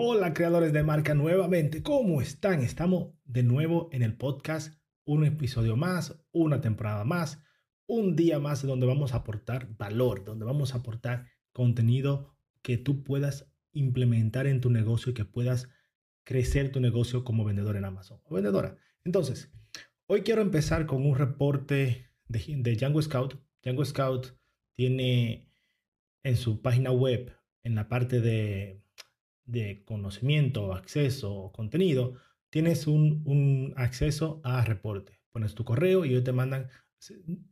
Hola creadores de marca nuevamente, ¿cómo están? Estamos de nuevo en el podcast, un episodio más, una temporada más, un día más donde vamos a aportar valor, donde vamos a aportar contenido que tú puedas implementar en tu negocio y que puedas crecer tu negocio como vendedor en Amazon o vendedora. Entonces, hoy quiero empezar con un reporte de, de Django Scout. Django Scout tiene en su página web, en la parte de, de conocimiento, acceso o contenido, tienes un, un acceso a reporte. Pones tu correo y ellos te mandan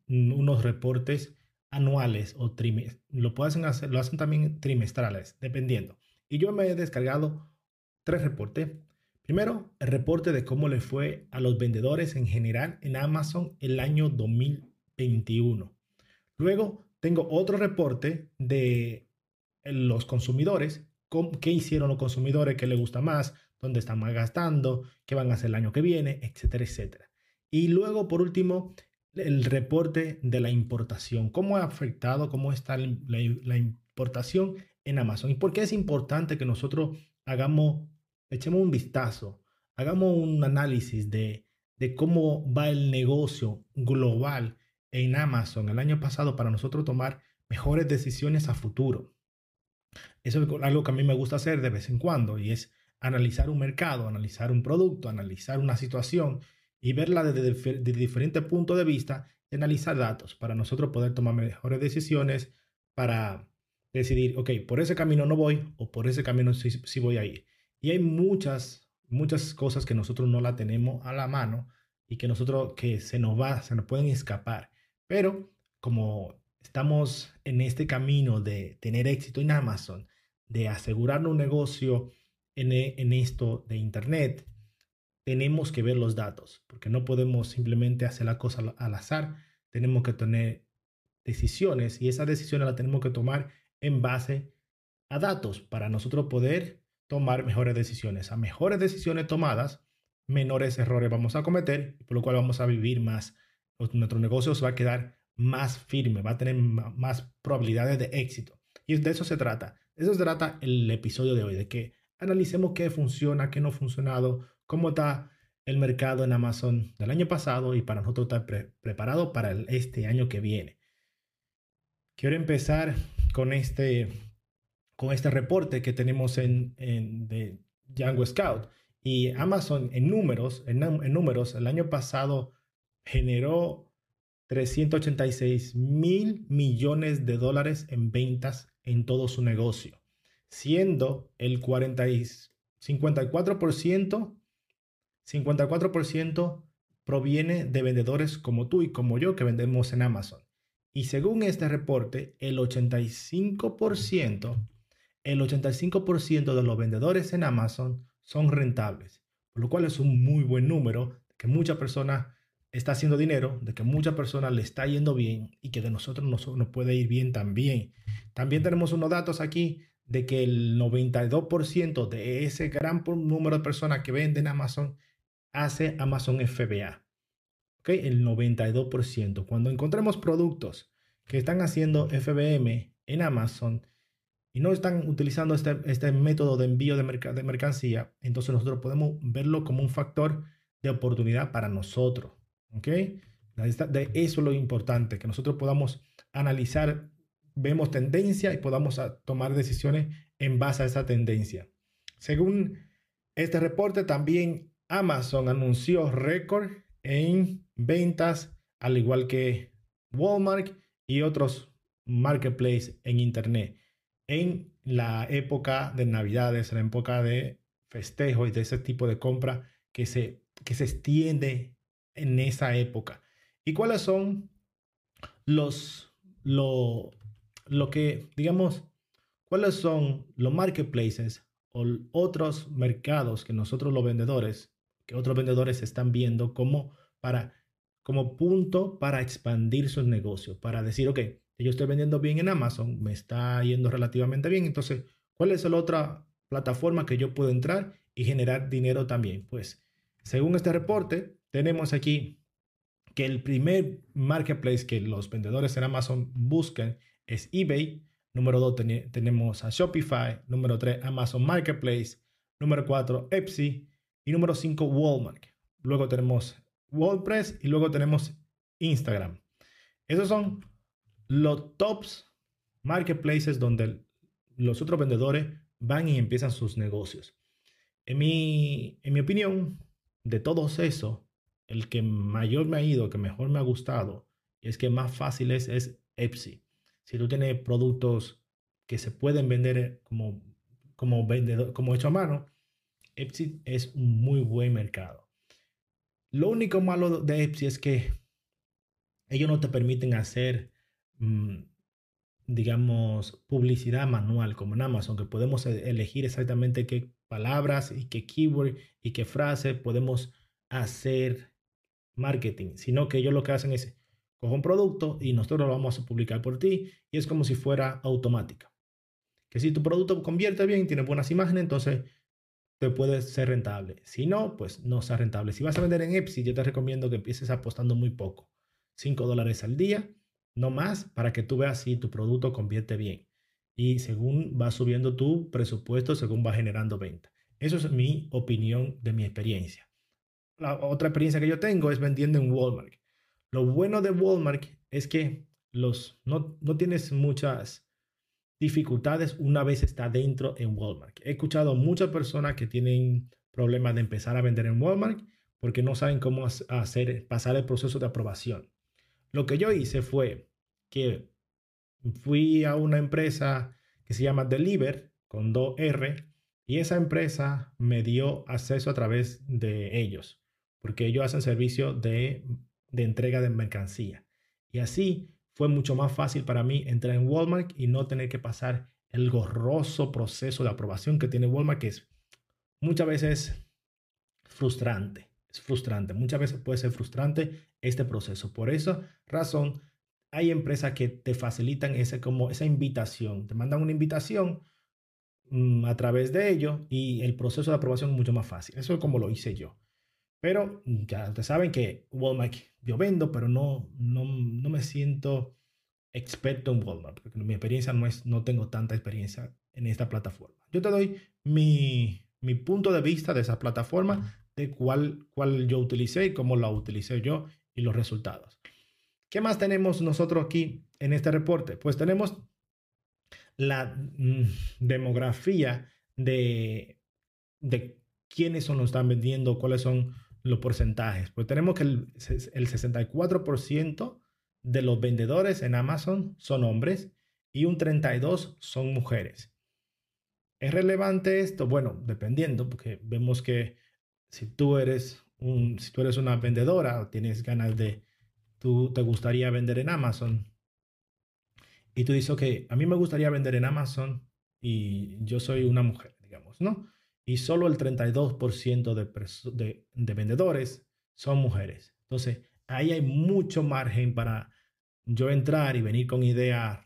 unos reportes anuales o trimestrales. Lo pueden hacer, lo hacen también trimestrales, dependiendo. Y yo me he descargado tres reportes. Primero, el reporte de cómo le fue a los vendedores en general en Amazon el año 2021. Luego, tengo otro reporte de los consumidores, qué hicieron los consumidores, qué les gusta más, dónde están más gastando, qué van a hacer el año que viene, etcétera, etcétera. Y luego, por último, el reporte de la importación. ¿Cómo ha afectado, cómo está la, importación en Amazon. ¿Y por qué es importante que nosotros hagamos, echemos un vistazo, hagamos un análisis de, de cómo va el negocio global en Amazon el año pasado para nosotros tomar mejores decisiones a futuro? Eso es algo que a mí me gusta hacer de vez en cuando y es analizar un mercado, analizar un producto, analizar una situación y verla desde, diferentes puntos de vista analizar datos para nosotros poder tomar mejores decisiones para decidir, ok, por ese camino no voy o por ese camino sí, voy a ir. Y hay muchas, muchas cosas que nosotros no la tenemos a la mano y que nosotros, que se nos va, se nos pueden escapar. Pero como estamos en este camino de tener éxito en Amazon, de asegurarnos un negocio en, en esto de Internet, tenemos que ver los datos, porque no podemos simplemente hacer la cosa al azar, tenemos que tener decisiones y esas decisiones las tenemos que tomar en base a datos para nosotros poder tomar mejores decisiones. A mejores decisiones tomadas, menores errores vamos a cometer, por lo cual vamos a vivir más. Nuestro negocio se va a quedar más firme, va a tener más probabilidades de éxito. Y de eso se trata. Eso se trata el episodio de hoy, de que analicemos qué funciona, qué no ha funcionado, cómo está el mercado en Amazon del año pasado y para nosotros estar preparado para este año que viene. Quiero empezar con este, con este reporte que tenemos en, de Django Scout. Y Amazon en números, en, números, el año pasado generó 386 mil millones de dólares en ventas en todo su negocio, siendo el 40 54%, 54% proviene de vendedores como tú y como yo que vendemos en Amazon. Y según este reporte, el 85%, el 85% de los vendedores en Amazon son rentables, por lo cual es un muy buen número, que mucha persona está haciendo dinero, de que mucha persona le está yendo bien y que de nosotros nos, puede ir bien también. También tenemos unos datos aquí de que el 92% de ese gran número de personas que venden Amazon hace Amazon FBA. El 92%. Cuando encontremos productos que están haciendo FBM en Amazon y no están utilizando este, este método de envío de mercancía, entonces nosotros podemos verlo como un factor de oportunidad para nosotros. ¿Ok? De eso es lo importante, que nosotros podamos analizar, vemos tendencia y podamos tomar decisiones en base a esa tendencia. Según este reporte, también Amazon anunció récord en ventas, al igual que Walmart y otros marketplaces en Internet en la época de Navidades, en la época de festejos y de ese tipo de compra que se, que se extiende en esa época. ¿Y cuáles son los, lo, lo que, digamos, cuáles son los marketplaces o otros mercados que nosotros los vendedores que otros vendedores están viendo como, para, como punto para expandir sus negocios, para decir, ok, yo estoy vendiendo bien en Amazon, me está yendo relativamente bien, entonces, ¿cuál es la otra plataforma que yo puedo entrar y generar dinero también? Pues, según este reporte, tenemos aquí que el primer marketplace que los vendedores en Amazon buscan es eBay. Número 2 tenemos a Shopify. Número 3 Amazon Marketplace. Número 4 Etsy. Y número 5 Walmart. Luego tenemos WordPress y luego tenemos Instagram. Esos son los tops marketplaces donde los otros vendedores van y empiezan sus negocios. En mi, en mi opinión, de todos esos, el que mayor me ha ido, que mejor me ha gustado, y es que más fácil es, es Etsy. Si tú tienes productos que se pueden vender como, como, vendedor, como hecho a mano, Etsy es un muy buen mercado. Lo único malo de Etsy es que ellos no te permiten hacer, mm, digamos, publicidad manual como en Amazon, que podemos e-, elegir exactamente qué palabras y qué keyword y qué frase podemos hacer marketing, sino que ellos lo que hacen es coger un producto y nosotros lo vamos a publicar por ti y es como si fuera automática. Que si tu producto convierte bien, tiene buenas imágenes, entonces te puede ser rentable. Si no, pues no sea rentable. Si vas a vender en Etsy, yo te recomiendo que empieces apostando muy poco. 5 dólares al día, no más, para que tú veas si tu producto convierte bien. Y según va subiendo tu presupuesto, según va generando venta. Eso es mi opinión de mi experiencia la otra experiencia que yo tengo es vendiendo en Walmart. Lo bueno de Walmart es que los, no, no tienes muchas dificultades una vez está dentro en Walmart. He escuchado muchas personas que tienen problemas de empezar a vender en Walmart porque no saben cómo hacer, pasar el proceso de aprobación. Lo que yo hice fue que fui a una empresa que se llama Deliver con 2R y esa empresa me dio acceso a través de ellos porque ellos hacen servicio de, entrega de mercancía. Y así fue mucho más fácil para mí entrar en Walmart y no tener que pasar el gorroso proceso de aprobación que tiene Walmart, que es muchas veces frustrante. Es frustrante. Muchas veces puede ser frustrante este proceso. Por esa razón, hay empresas que te facilitan ese, como esa invitación. Te mandan una invitación mm, a través de ello y el proceso de aprobación es mucho más fácil. Eso es como lo hice yo. Pero ya ustedes saben que Walmart yo vendo, pero no, no, no me siento experto en Walmart, porque mi experiencia no es, no tengo tanta experiencia en esta plataforma. Yo te doy mi, mi punto de vista de esa plataforma, de cuál, cuál yo utilicé y cómo la utilicé yo y los resultados. ¿Qué más tenemos nosotros aquí en este reporte? Pues tenemos la mm, demografía de, de quiénes son los están vendiendo, cuáles son los porcentajes. Pues tenemos que el, el 64% de los vendedores en Amazon son hombres y un 32% son mujeres. ¿Es relevante esto? Bueno, dependiendo, porque vemos que si tú eres, un, si tú eres una vendedora o tienes ganas de, tú te gustaría vender en Amazon y tú dices, ok, a mí me gustaría vender en Amazon y yo soy una mujer, digamos, ¿no? Y solo el 32% de, de, vendedores son mujeres. Entonces, ahí hay mucho margen para yo entrar y venir con ideas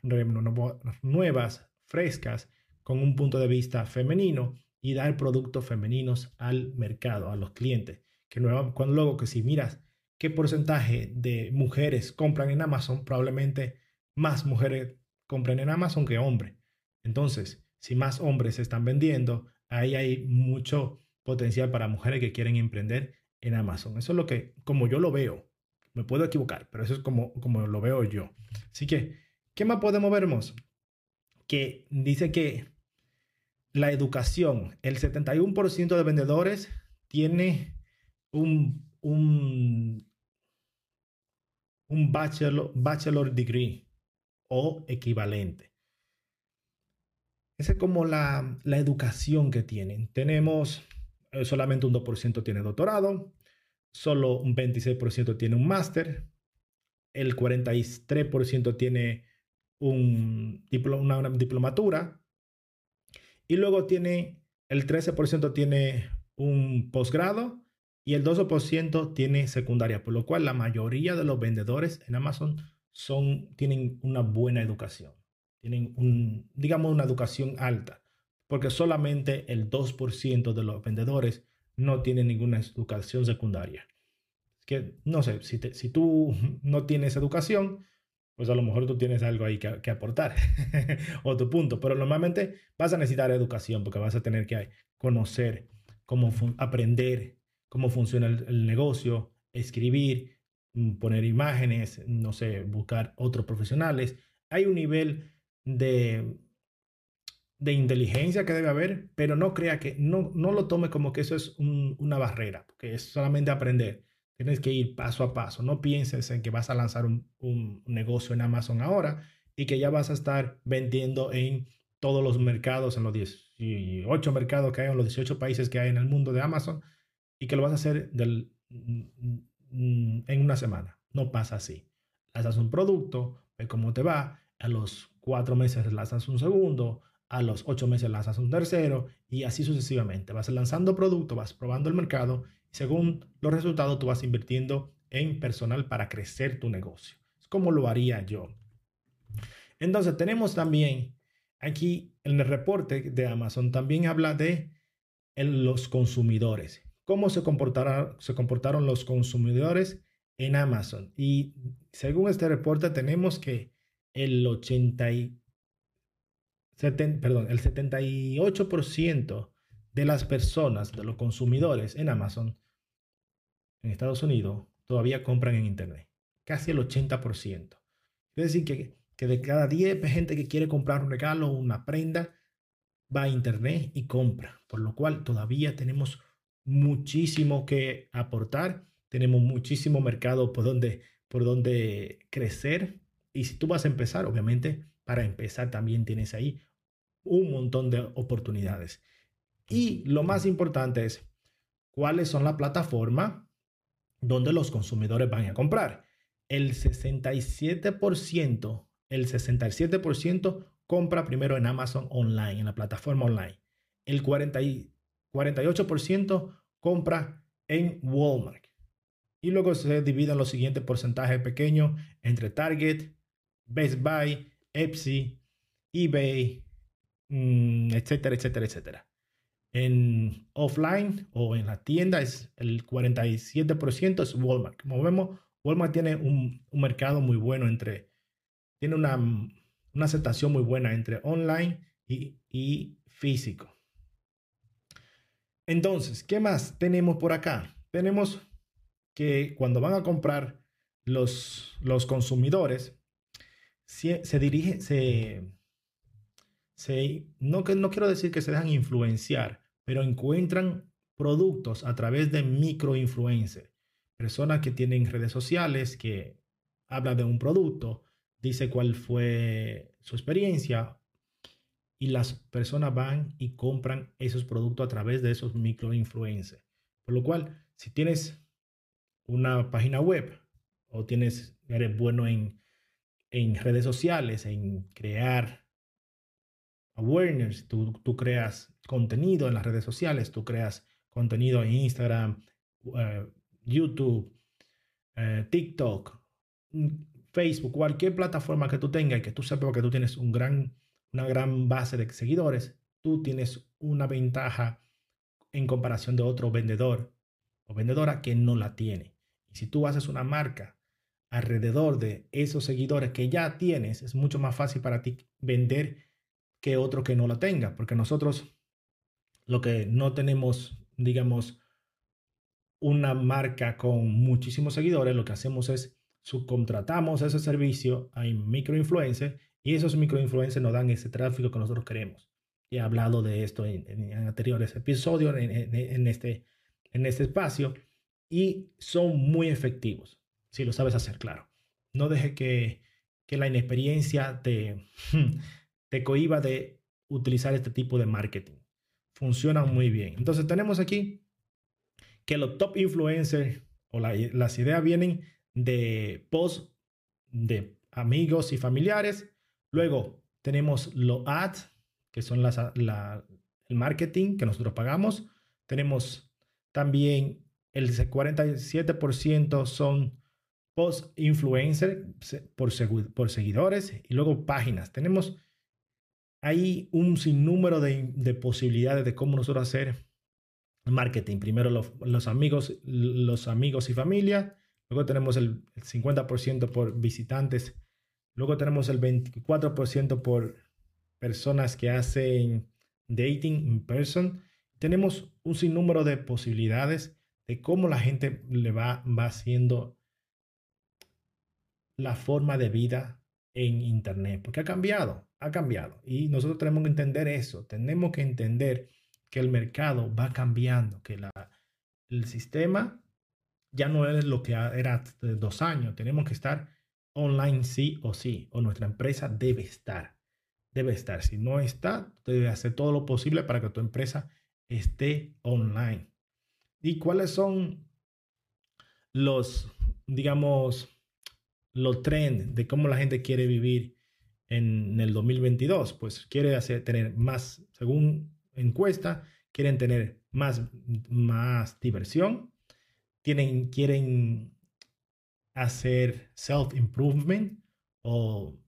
nuevas, frescas, con un punto de vista femenino y dar productos femeninos al mercado, a los clientes. Que luego que si miras qué porcentaje de mujeres compran en Amazon, probablemente más mujeres compren en Amazon que hombres. Entonces, si más hombres están vendiendo, ahí hay mucho potencial para mujeres que quieren emprender en Amazon. Eso es lo que, como yo lo veo, me puedo equivocar, pero eso es como, como lo veo yo. Así que, ¿qué más podemos ver? Que dice que la educación, el 71% de vendedores tiene un, un, un bachelor, bachelor degree o equivalente. Esa es como la, educación que tienen. Tenemos eh, solamente un 2% tiene doctorado, solo un 26% tiene un máster, el 43% tiene un una, diplomatura y luego tiene el 13% tiene un posgrado y el 12% tiene secundaria, por lo cual la mayoría de los vendedores en Amazon son, tienen una buena educación, tienen un, digamos, una educación alta, porque solamente el 2% de los vendedores no tienen ninguna educación secundaria. que, no sé, si, si tú no tienes educación, pues a lo mejor tú tienes algo ahí que, aportar, otro punto, pero normalmente vas a necesitar educación porque vas a tener que conocer cómo aprender cómo funciona el, negocio, escribir, mm, poner imágenes, no sé, buscar otros profesionales. Hay un nivel de, de inteligencia que debe haber, pero no crea que, no, no lo tome como que eso es una barrera, porque es solamente aprender. Tienes que ir paso a paso. No pienses en que vas a lanzar un, un negocio en Amazon ahora y que ya vas a estar vendiendo en todos los mercados, en los 18 mercados que hay, en los 18 países que hay en el mundo de Amazon y que lo vas a hacer del, mm, en una semana. No pasa así. Lanzas un producto, ve cómo te va, a los cuatro meses lanzas un segundo, a los ocho meses lanzas un tercero y así sucesivamente. Vas lanzando producto, vas probando el mercado y según los resultados tú vas invirtiendo en personal para crecer tu negocio. Es como lo haría yo. Entonces tenemos también aquí en el reporte de Amazon también habla de los consumidores cómo se, se comportaron los consumidores en Amazon. Y según este reporte tenemos que el 80 perdón, el 78% de las personas, de los consumidores en Amazon, en Estados Unidos, todavía compran en Internet. Casi el 80%. Es decir, que, que de cada 10 gente que quiere comprar un regalo o una prenda, va a Internet y compra. Por lo cual todavía tenemos muchísimo que aportar, tenemos muchísimo mercado por donde, por donde crecer. Y si tú vas a empezar, obviamente, para empezar también tienes ahí un montón de oportunidades. Y lo más importante es cuáles son las plataformas donde los consumidores van a comprar. El 67%, el 67% compra primero en Amazon online, en la plataforma online. El 48% compra en Walmart. Y luego se dividen los siguientes porcentajes pequeños entre Target, Best Buy, Etsy, eBay, mm, etcétera, etcétera, etcétera. En offline o en la tienda es el 47% es Walmart. Como vemos, Walmart tiene un, mercado muy bueno entre, tiene una, una aceptación muy buena entre online y, y físico. Entonces, ¿qué más tenemos por acá? Tenemos que cuando van a comprar los, los consumidores, se, dirigen, se, no, no quiero decir que se dejan influenciar, pero encuentran productos a través de microinfluencers, personas que tienen redes sociales, que hablan de un producto, dice cuál fue su experiencia y las personas van y compran esos productos a través de esos microinfluencers. Por lo cual, si tienes una página web o tienes, eres bueno en, en redes sociales, en crear awareness, tú, tú, creas contenido en las redes sociales, tú creas contenido en Instagram, eh, YouTube, eh, TikTok, mm, Facebook, cualquier plataforma que tú tengas y que tú sepas que tú tienes un gran una gran base de seguidores, tú tienes una ventaja en comparación de otro vendedor o vendedora que no la tiene. Y si tú haces una marca alrededor de esos seguidores que ya tienes, es mucho más fácil para ti vender que otro que no la tenga, porque nosotros lo que no tenemos, digamos, una marca con muchísimos seguidores, lo que hacemos es subcontratamos ese servicio a microinfluencers y esos microinfluencers nos dan ese tráfico que nosotros queremos. He hablado de esto en, anteriores episodios, en, este, en este espacio, y son muy efectivos, si lo sabes hacer, claro. No deje que, que la inexperiencia te, te cohiba de utilizar este tipo de marketing. Funcionan muy bien. Entonces tenemos aquí que los top influencers o las ideas vienen de posts de amigos y familiares Luego tenemos los ads, que son las, el marketing que nosotros pagamos. Tenemos también el 47% son post-influencer por, por seguidores y luego páginas. Tenemos ahí un sinnúmero de, de posibilidades de cómo nosotros hacer marketing. Primero los, amigos, los amigos y familia. Luego tenemos el, 50% por visitantes. Luego tenemos el 24% por personas que hacen dating in person. Tenemos un sinnúmero de posibilidades de cómo la gente le va, va haciendo la forma de vida en Internet, porque ha cambiado, ha cambiado. Y nosotros tenemos que entender eso, tenemos que entender que el mercado va cambiando, que el sistema ya no es lo que era hace dos años. Tenemos que estar online sí o sí, o nuestra empresa debe estar. Debe estar. Si no está, debe hacer todo lo posible para que tu empresa esté online. ¿Y cuáles son los, digamos, los trends de cómo la gente quiere vivir en, el 2022? Pues quiere hacer, tener más, según encuesta, quieren tener más, más diversión, tienen, quieren hacer self-improvement o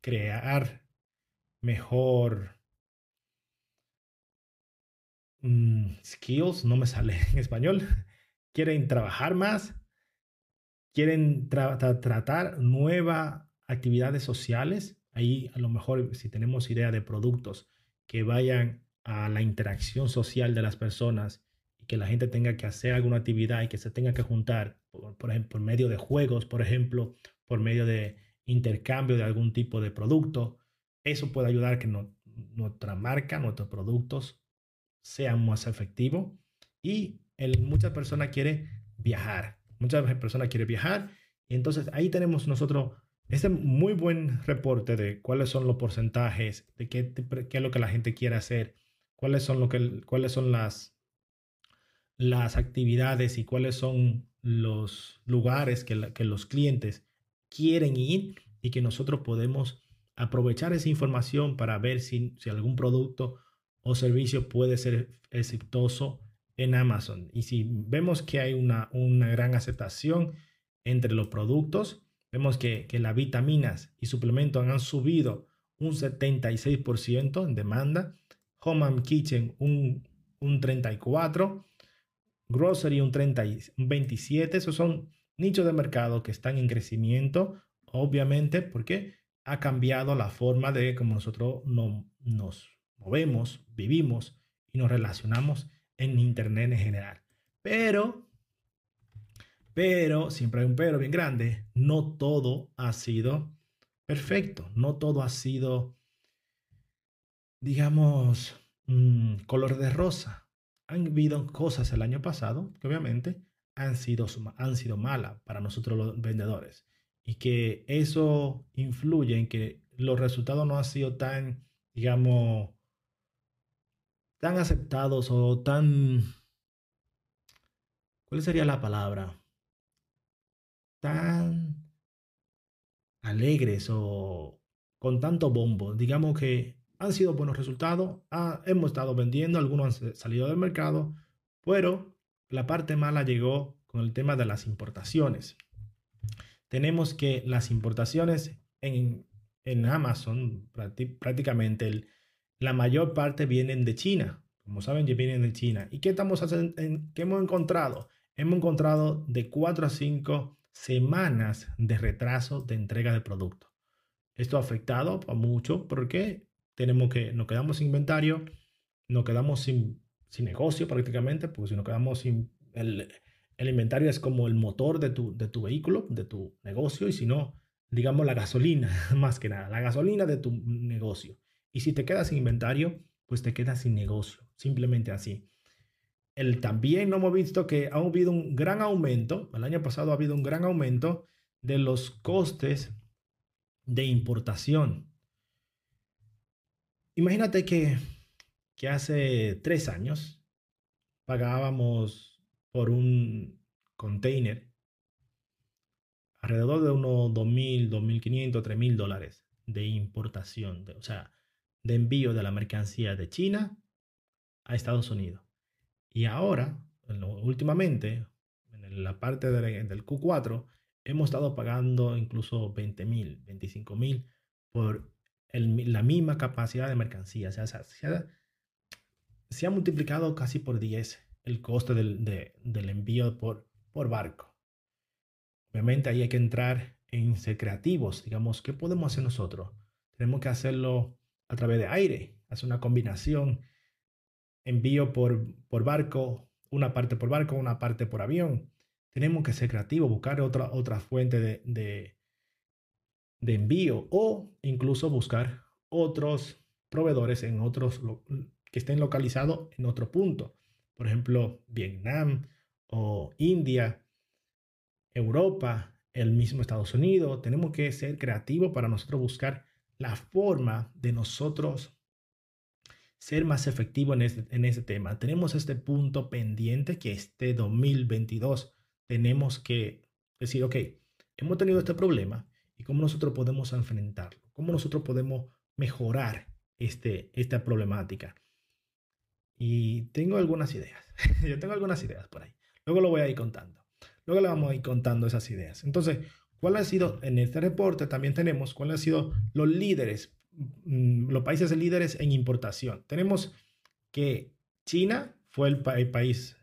crear mejor mm, skills, no me sale en español, quieren trabajar más, quieren tratar nuevas actividades sociales. Ahí a lo mejor si tenemos idea de productos que vayan a la interacción social de las personas y que la gente tenga que hacer alguna actividad y que se tenga que juntar, por, ejemplo, por medio de juegos, por ejemplo, por medio de intercambio de algún tipo de producto, eso puede ayudar a que nuestra marca, nuestros productos sean más efectivos. Y muchas personas quieren viajar, muchas personas quieren viajar y entonces ahí tenemos nosotros este muy buen reporte de cuáles son los porcentajes, de qué, qué es lo que la gente quiere hacer, cuáles son, lo que, cuáles son las, las actividades y cuáles son los lugares que, que los clientes quieren ir y que nosotros podemos aprovechar esa información para ver si, si algún producto o servicio puede ser exitoso en Amazon. Y si vemos que hay una, una gran aceptación entre los productos, vemos que, que las vitaminas y suplementos han subido un 76% en demanda, Home and Kitchen un, un 34%, Grocery un, 30, un 27%, esos son nichos de mercado que están en crecimiento, obviamente porque ha cambiado la forma de cómo nosotros no, nos movemos, vivimos y nos relacionamos en Internet en general. Pero pero, siempre hay un pero bien grande, no todo ha sido perfecto, no todo ha sido, digamos, mm, color de rosa. Han habido cosas el año pasado que obviamente han sido, han sido malas para nosotros los vendedores y que eso influye en que los resultados no han sido tan, digamos, tan aceptados o tan... ¿Cuál sería la palabra? tan alegres o con tanto bombo. Digamos que han sido buenos resultados, hemos estado vendiendo, algunos han salido del mercado, pero la parte mala llegó con el tema de las importaciones. Tenemos que las importaciones en, en Amazon, prácticamente la mayor parte vienen de China. Como saben, ya vienen de China. ¿Y qué, estamos haciendo, qué hemos encontrado? Hemos encontrado de 4 a 5 semanas de retraso de entrega de producto. Esto ha afectado a mucho porque tenemos que, nos quedamos sin inventario, nos quedamos sin, sin negocio prácticamente, porque si nos quedamos sin el, el, inventario es como el motor de tu, de tu vehículo, de tu negocio, y si no, digamos la gasolina, más que nada, la gasolina de tu negocio. Y si te quedas sin inventario, pues te quedas sin negocio, simplemente así el, también hemos visto que ha habido un gran aumento, el año pasado ha habido un gran aumento de los costes de importación. Imagínate que, que hace tres años pagábamos por un container alrededor de unos 2.000, 2.500, 3.000 dólares de importación, o sea, de envío de la mercancía de China a Estados Unidos. Y ahora últimamente, en la parte del Q4, hemos estado pagando incluso 20 mil, 25 mil por la misma capacidad de mercancía. Se, ha, multiplicado casi por 10 el coste del, del envío por, por barco. Obviamente ahí hay que entrar en ser creativos. Digamos, ¿qué podemos hacer nosotros? Tenemos que hacerlo a través de aire, hacer una combinación, envío por, por barco, una parte por barco, una parte por avión. Tenemos que ser creativos, buscar otra, otra fuente de, de, de envío o incluso buscar otros proveedores en otros que estén localizados en otro punto. Por ejemplo, Vietnam o India, Europa, el mismo Estados Unidos. Tenemos que ser creativos para nosotros buscar la forma de nosotros ser más efectivos en ese, en ese tema. Tenemos este punto pendiente que este 2022 tenemos que decir, ok, hemos tenido este problema y cómo nosotros podemos enfrentarlo, cómo nosotros podemos mejorar este, esta problemática. Y tengo algunas ideas, yo tengo algunas ideas por ahí. Luego lo voy a ir contando. Luego le vamos a ir contando esas ideas. Entonces, ¿cuál ha sido, en este reporte también tenemos cuáles han sido los líderes, mm, los países líderes en importación? Tenemos que China fue el, el país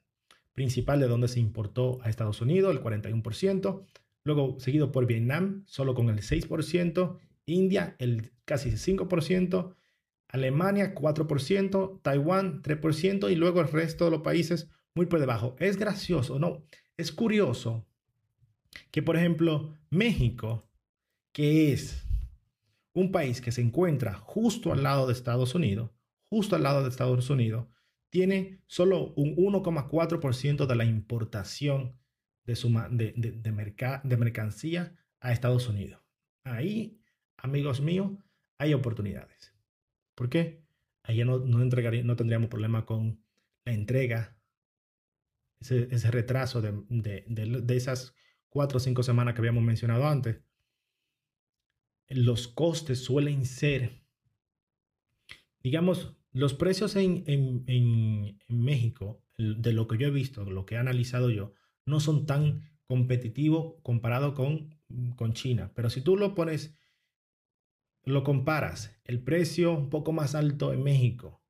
principal de donde se importó a Estados Unidos, el 41%, luego seguido por Vietnam, solo con el 6%, India, el casi 5%, Alemania 4%, Taiwán 3% y luego el resto de los países muy por debajo. Es gracioso, ¿no? Es curioso que, por ejemplo, México, que es un país que se encuentra justo al lado de Estados Unidos, justo al lado de Estados Unidos, tiene solo un 1,4% de la importación de, su, de, de, de, mercancía a Estados Unidos. Ahí, amigos míos, hay oportunidades. ¿Por qué? Ahí no, no, no tendríamos problema con la entrega, ese, ese retraso de, esas cuatro o cinco semanas que habíamos mencionado antes. Los costes suelen ser, digamos, los precios en, en, en, México, de lo que yo he visto, lo que he analizado yo, no son tan competitivos comparado con, con China. Pero si tú lo pones, lo comparas, el precio un poco más alto en México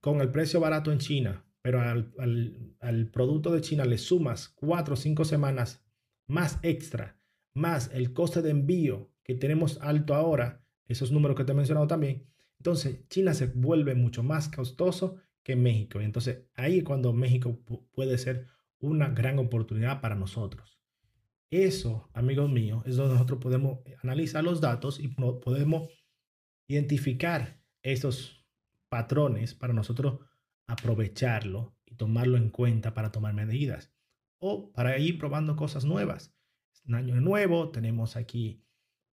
con el precio barato en China, pero al, al, al producto de China le sumas cuatro o cinco semanas más extra, más el coste de envío que tenemos alto ahora, esos números que te he mencionado también, entonces, China se vuelve mucho más costoso que México. Y entonces ahí es cuando México puede ser una gran oportunidad para nosotros. Eso, amigos míos, es donde nosotros podemos analizar los datos y podemos identificar esos patrones para nosotros aprovecharlo y tomarlo en cuenta para tomar medidas o para ir probando cosas nuevas. Es un año nuevo, tenemos aquí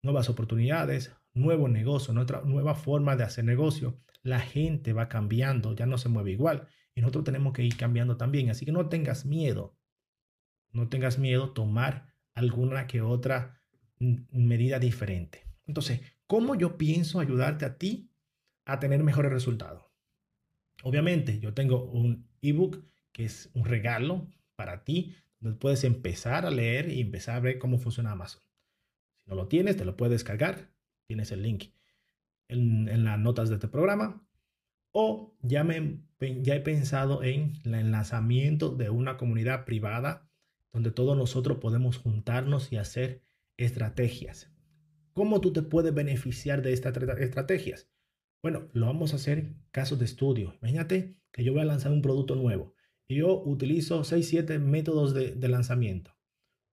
nuevas oportunidades, nuevo negocio, nuestra nueva forma de hacer negocio, la gente va cambiando, ya no se mueve igual y nosotros tenemos que ir cambiando también. Así que no tengas miedo, no tengas miedo tomar alguna que otra medida diferente. Entonces, ¿cómo yo pienso ayudarte a ti a tener mejores resultados? Obviamente, yo tengo un ebook que es un regalo para ti, donde puedes empezar a leer y empezar a ver cómo funciona Amazon. Si no lo tienes, te lo puedes descargar tienes el link en, las notas de este programa. O ya, me, ya he pensado en el lanzamiento de una comunidad privada donde todos nosotros podemos juntarnos y hacer estrategias. ¿Cómo tú te puedes beneficiar de estas estrategias? Bueno, lo vamos a hacer casos de estudio. Imagínate que yo voy a lanzar un producto nuevo yo utilizo 6, 7 métodos de, lanzamiento.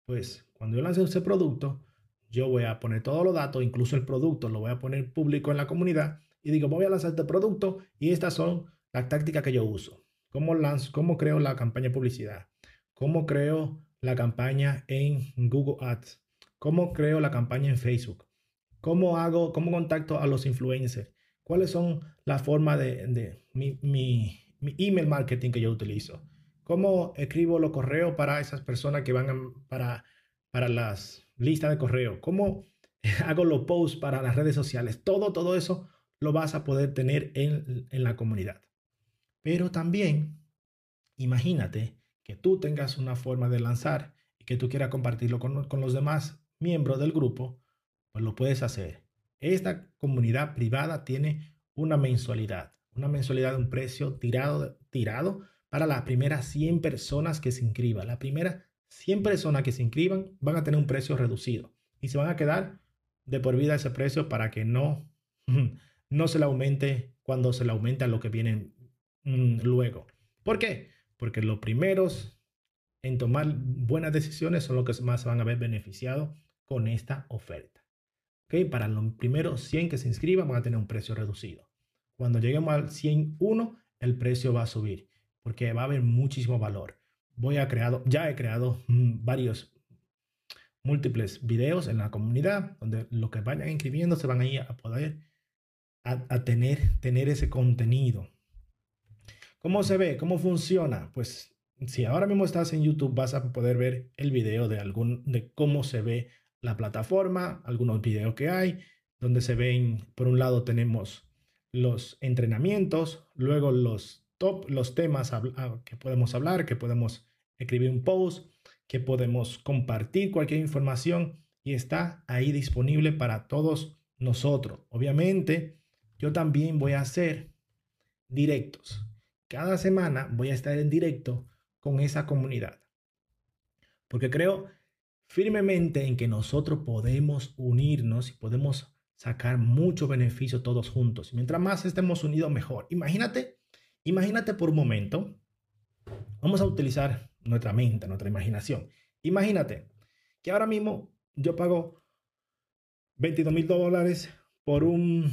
Pues cuando yo lance ese producto, yo voy a poner todos los datos, incluso el producto, lo voy a poner público en la comunidad y digo, voy a lanzar este producto y estas son las tácticas que yo uso. ¿Cómo, lanzo, cómo creo la campaña de publicidad? ¿Cómo creo la campaña en Google Ads? ¿Cómo creo la campaña en Facebook? ¿Cómo hago, cómo contacto a los influencers? ¿Cuáles son las formas de, mi, mi, email marketing que yo utilizo? ¿Cómo escribo los correos para esas personas que van a, para, para las lista de correo, cómo hago los posts para las redes sociales. Todo, todo eso lo vas a poder tener en, en la comunidad. Pero también, imagínate que tú tengas una forma de lanzar y que tú quieras compartirlo con, con los demás miembros del grupo, pues lo puedes hacer. Esta comunidad privada tiene una mensualidad, una mensualidad de un precio tirado, tirado para las primeras 100 personas que se inscriban. Las primeras 100 personas que se inscriban van a tener un precio reducido y se van a quedar de por vida ese precio para que no, no se le aumente cuando se le aumenta lo que viene mm, luego. ¿Por qué? Porque los primeros en tomar buenas decisiones son los que más se van a ver beneficiados con esta oferta. ¿Okay? Para los primeros 100 que se inscriban van a tener un precio reducido. Cuando lleguemos al 101, el precio va a subir porque va a haber muchísimo valor. Voy a creado, ya he creado mm, varios múltiples videos en la comunidad donde los que vayan inscribiendo se van a poder a, tener, tener ese contenido. ¿Cómo se ve? ¿Cómo funciona? Pues si ahora mismo estás en YouTube vas a poder ver el video de, algún, de cómo se ve la plataforma, algunos videos que hay, donde se ven, por un lado tenemos los entrenamientos, luego los top, los temas que podemos hablar, que podemos escribir un post, que podemos compartir cualquier información y está ahí disponible para todos nosotros. Obviamente, yo también voy a hacer directos. Cada semana voy a estar en directo con esa comunidad. Porque creo firmemente en que nosotros podemos unirnos y podemos sacar mucho beneficio todos juntos. Mientras más estemos unidos, mejor. Imagínate, imagínate por un momento. Vamos a utilizar nuestra mente, nuestra imaginación. Imagínate que ahora mismo yo pago 22 mil dólares por un,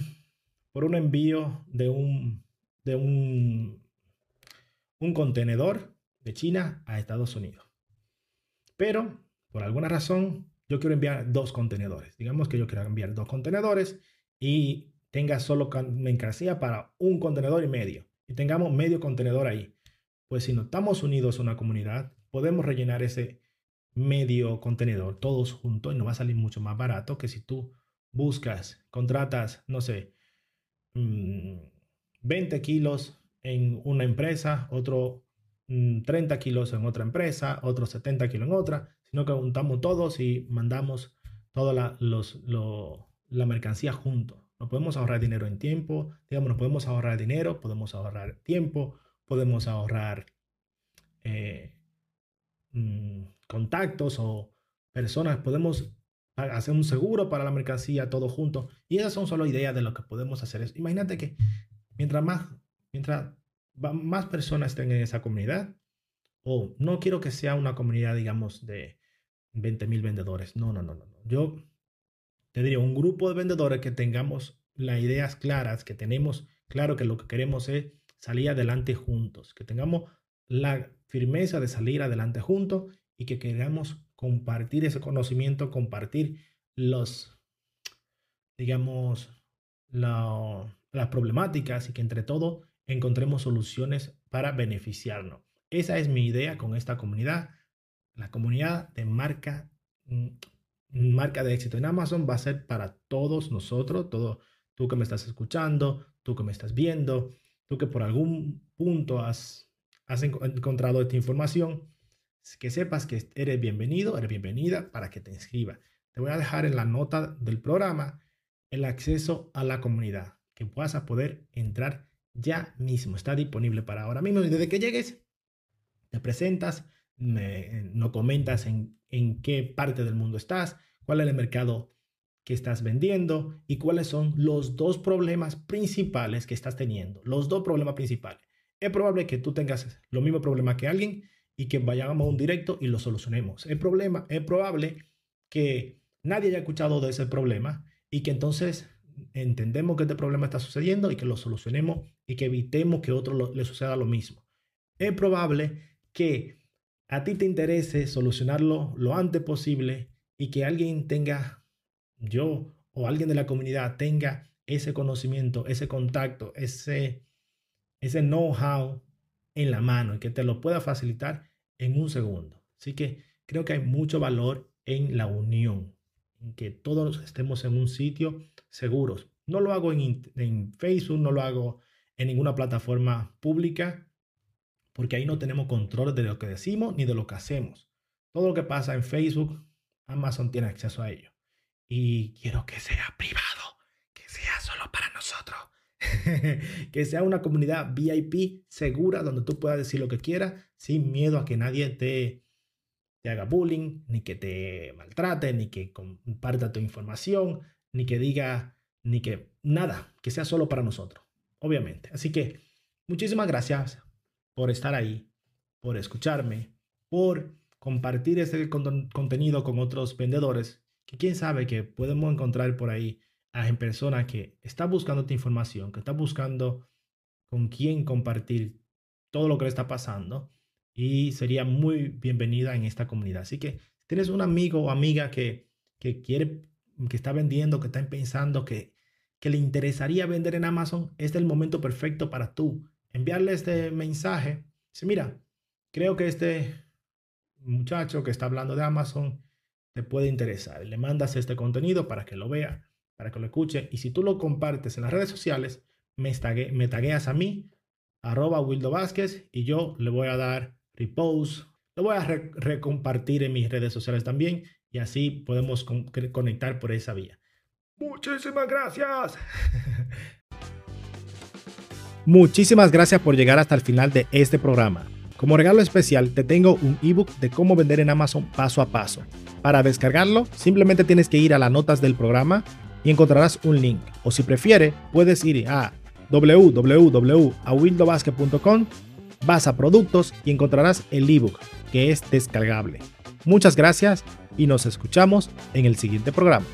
por un envío de un, de un, un contenedor de China a Estados Unidos. Pero, por alguna razón, yo quiero enviar dos contenedores. Digamos que yo quiero enviar dos contenedores y tenga solo mercancía para un contenedor y medio. Y tengamos medio contenedor ahí. Pues si no estamos unidos a una comunidad, podemos rellenar ese medio contenedor todos juntos y nos va a salir mucho más barato que si tú buscas, contratas, no sé, 20 mm, kilos en una empresa, otro 30 mm, kilos en otra empresa, otro 70 kilos en otra, sino que juntamos todos y mandamos toda la, los, la mercancía juntos. Nos podemos ahorrar dinero en tiempo, digamos, nos podemos ahorrar dinero, podemos ahorrar tiempo, podemos ahorrar eh, mm, contactos o personas, podemos hacer un seguro para la mercancía todo junto. Y esas son solo ideas de lo que podemos hacer. Imagínate que mientras más, mientras más personas estén en esa comunidad, o no quiero que sea una comunidad, digamos, de 20 mil vendedores. No, no, no, no. Yo te diría un grupo de vendedores que tengamos las ideas claras, que tenemos claro que lo que queremos es salir adelante juntos, que tengamos la firmeza de salir adelante juntos y que queramos compartir ese conocimiento, compartir los, digamos, las problemáticas y que entre todo encontremos soluciones para beneficiarnos. Esa es mi idea con esta comunidad. La comunidad de marca, mm, marca de éxito en Amazon va a ser para todos nosotros, todo tú que me estás escuchando, tú que me estás viendo, tú que por algún punto has, has encontrado esta información, que sepas que eres bienvenido, eres bienvenida para que te inscribas. Te voy a dejar en la nota del programa el acceso a la comunidad, que puedas a poder entrar ya mismo. Está disponible para ahora mismo y desde que llegues, te presentas, me, no comentas en, en qué parte del mundo estás, cuál es el mercado que estás vendiendo y cuáles son los dos problemas principales que estás teniendo. Los dos problemas principales. Es probable que tú tengas lo mismo problema que alguien y que vayamos a un directo y lo solucionemos. El problema es probable que nadie haya escuchado de ese problema y que entonces entendemos que este problema está sucediendo y que lo solucionemos y que evitemos que otro le suceda lo mismo. Es probable que a ti te interese solucionarlo lo antes posible y que alguien tenga yo o alguien de la comunidad tenga ese conocimiento, ese contacto, ese, ese know-how en la mano y que te lo pueda facilitar en un segundo. Así que creo que hay mucho valor en la unión, en que todos estemos en un sitio seguros. No lo hago en, en Facebook, no lo hago en ninguna plataforma pública, porque ahí no tenemos control de lo que decimos ni de lo que hacemos. Todo lo que pasa en Facebook, Amazon tiene acceso a ello. Y quiero que sea privado, que sea solo para nosotros. que sea una comunidad VIP segura donde tú puedas decir lo que quieras sin miedo a que nadie te, te haga bullying, ni que te maltrate, ni que comparta tu información, ni que diga, ni que nada, que sea solo para nosotros, obviamente. Así que muchísimas gracias por estar ahí, por escucharme, por compartir este contenido con otros vendedores, que quién sabe que podemos encontrar por ahí a personas que está buscando tu información, que está buscando con quién compartir todo lo que le está pasando y sería muy bienvenida en esta comunidad. Así que si tienes un amigo o amiga que, que quiere, que está vendiendo, que está pensando que, que le interesaría vender en Amazon, este es el momento perfecto para tú enviarle este mensaje. Dice, mira, creo que este muchacho que está hablando de Amazon te puede interesar. Le mandas este contenido para que lo vea para que lo escuche. Y si tú lo compartes en las redes sociales, me, tagueas a mí, arroba Wildo Vázquez, y yo le voy a dar repost, lo voy a recompartir en mis redes sociales también, y así podemos conectar por esa vía. Muchísimas gracias. Muchísimas gracias por llegar hasta el final de este programa. Como regalo especial, te tengo un ebook de cómo vender en Amazon paso a paso. Para descargarlo, simplemente tienes que ir a las notas del programa y encontrarás un link. O si prefiere, puedes ir a www.awildobasket.com, vas a productos y encontrarás el ebook que es descargable. Muchas gracias y nos escuchamos en el siguiente programa.